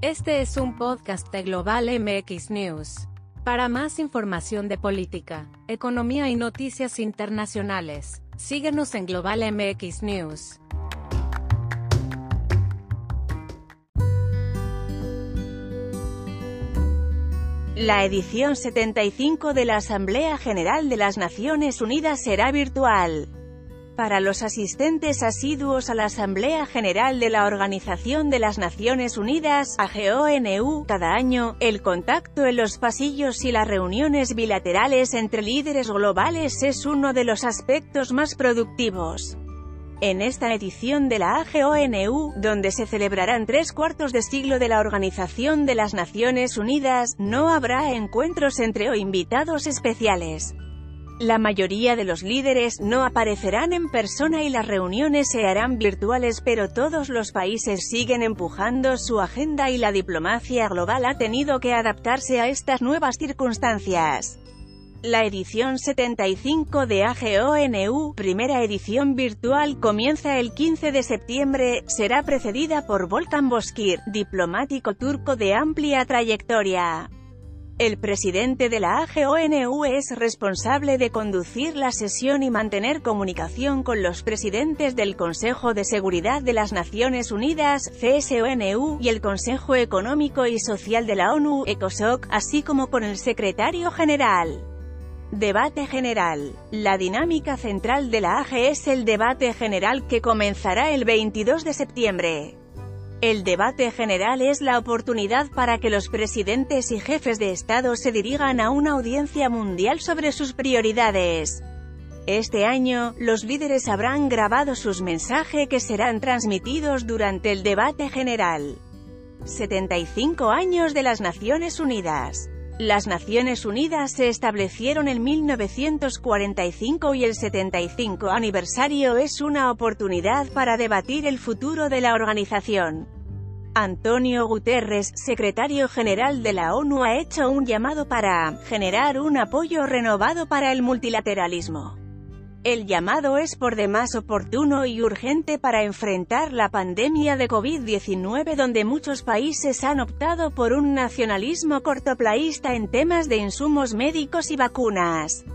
Este es un podcast de Global MX News. Para más información de política, economía y noticias internacionales, síguenos en Global MX News. La edición 75 de la Asamblea General de las Naciones Unidas será virtual. Para los asistentes asiduos a la Asamblea General de la Organización de las Naciones Unidas, AGONU, cada año, el contacto en los pasillos y las reuniones bilaterales entre líderes globales es uno de los aspectos más productivos. En esta edición de la AGONU, donde se celebrarán tres cuartos de siglo de la Organización de las Naciones Unidas, no habrá encuentros entre o invitados especiales. La mayoría de los líderes no aparecerán en persona y las reuniones se harán virtuales pero todos los países siguen empujando su agenda y la diplomacia global ha tenido que adaptarse a estas nuevas circunstancias. La edición 75 de AGONU, primera edición virtual, comienza el 15 de septiembre, será precedida por Volkan Bozkir, diplomático turco de amplia trayectoria. El presidente de la AGONU es responsable de conducir la sesión y mantener comunicación con los presidentes del Consejo de Seguridad de las Naciones Unidas, y el Consejo Económico y Social de la ONU, ECOSOC, así como con el secretario general. Debate general. La dinámica central de la AG es el debate general que comenzará el 22 de septiembre. El debate general es la oportunidad para que los presidentes y jefes de Estado se dirijan a una audiencia mundial sobre sus prioridades. Este año, los líderes habrán grabado sus mensajes que serán transmitidos durante el debate general. 75 años de las Naciones Unidas. Las Naciones Unidas se establecieron en 1945 y el 75 aniversario es una oportunidad para debatir el futuro de la organización. Antonio Guterres, secretario general de la ONU ha hecho un llamado para generar un apoyo renovado para el multilateralismo. El llamado es por demás oportuno y urgente para enfrentar la pandemia de COVID-19 donde muchos países han optado por un nacionalismo cortoplaísta en temas de insumos médicos y vacunas.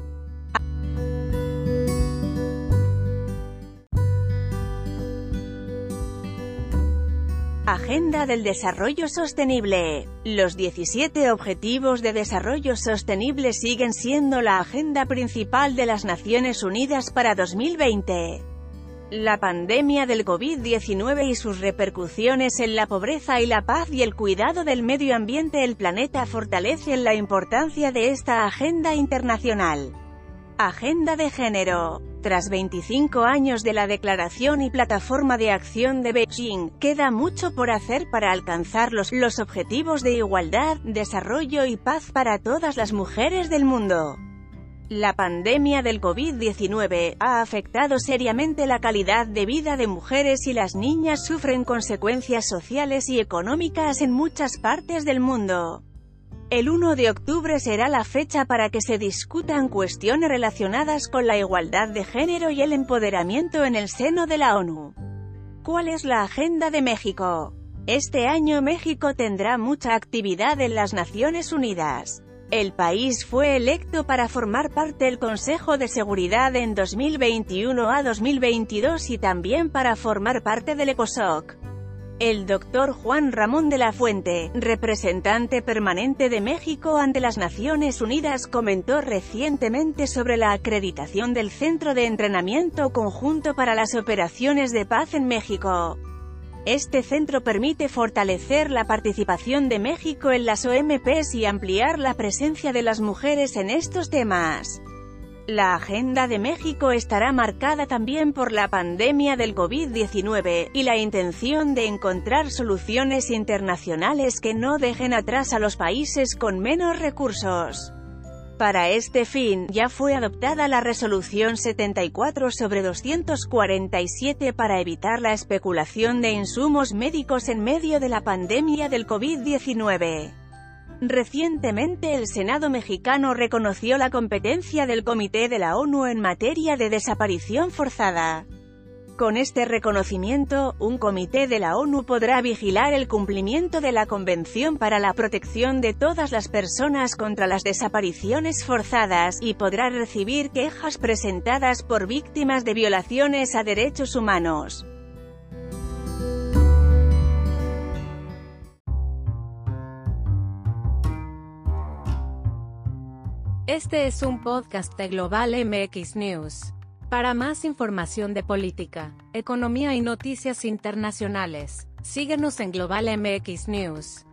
Agenda del Desarrollo Sostenible. Los 17 Objetivos de Desarrollo Sostenible siguen siendo la agenda principal de las Naciones Unidas para 2020. La pandemia del COVID-19 y sus repercusiones en la pobreza y la paz y el cuidado del medio ambiente el planeta fortalecen la importancia de esta agenda internacional. Agenda de Género tras 25 años de la Declaración y Plataforma de Acción de Beijing, queda mucho por hacer para alcanzar los, los objetivos de igualdad, desarrollo y paz para todas las mujeres del mundo. La pandemia del COVID-19 ha afectado seriamente la calidad de vida de mujeres y las niñas sufren consecuencias sociales y económicas en muchas partes del mundo. El 1 de octubre será la fecha para que se discutan cuestiones relacionadas con la igualdad de género y el empoderamiento en el seno de la ONU. ¿Cuál es la agenda de México? Este año México tendrá mucha actividad en las Naciones Unidas. El país fue electo para formar parte del Consejo de Seguridad en 2021 a 2022 y también para formar parte del ECOSOC. El doctor Juan Ramón de la Fuente, representante permanente de México ante las Naciones Unidas comentó recientemente sobre la acreditación del Centro de Entrenamiento Conjunto para las Operaciones de Paz en México. Este centro permite fortalecer la participación de México en las OMPs y ampliar la presencia de las mujeres en estos temas. La agenda de México estará marcada también por la pandemia del COVID-19, y la intención de encontrar soluciones internacionales que no dejen atrás a los países con menos recursos. Para este fin, ya fue adoptada la Resolución 74 sobre 247 para evitar la especulación de insumos médicos en medio de la pandemia del COVID-19. Recientemente el Senado mexicano reconoció la competencia del Comité de la ONU en materia de desaparición forzada. Con este reconocimiento, un comité de la ONU podrá vigilar el cumplimiento de la Convención para la Protección de todas las personas contra las desapariciones forzadas, y podrá recibir quejas presentadas por víctimas de violaciones a derechos humanos. Este es un podcast de Global MX News. Para más información de política, economía y noticias internacionales, síguenos en Global MX News.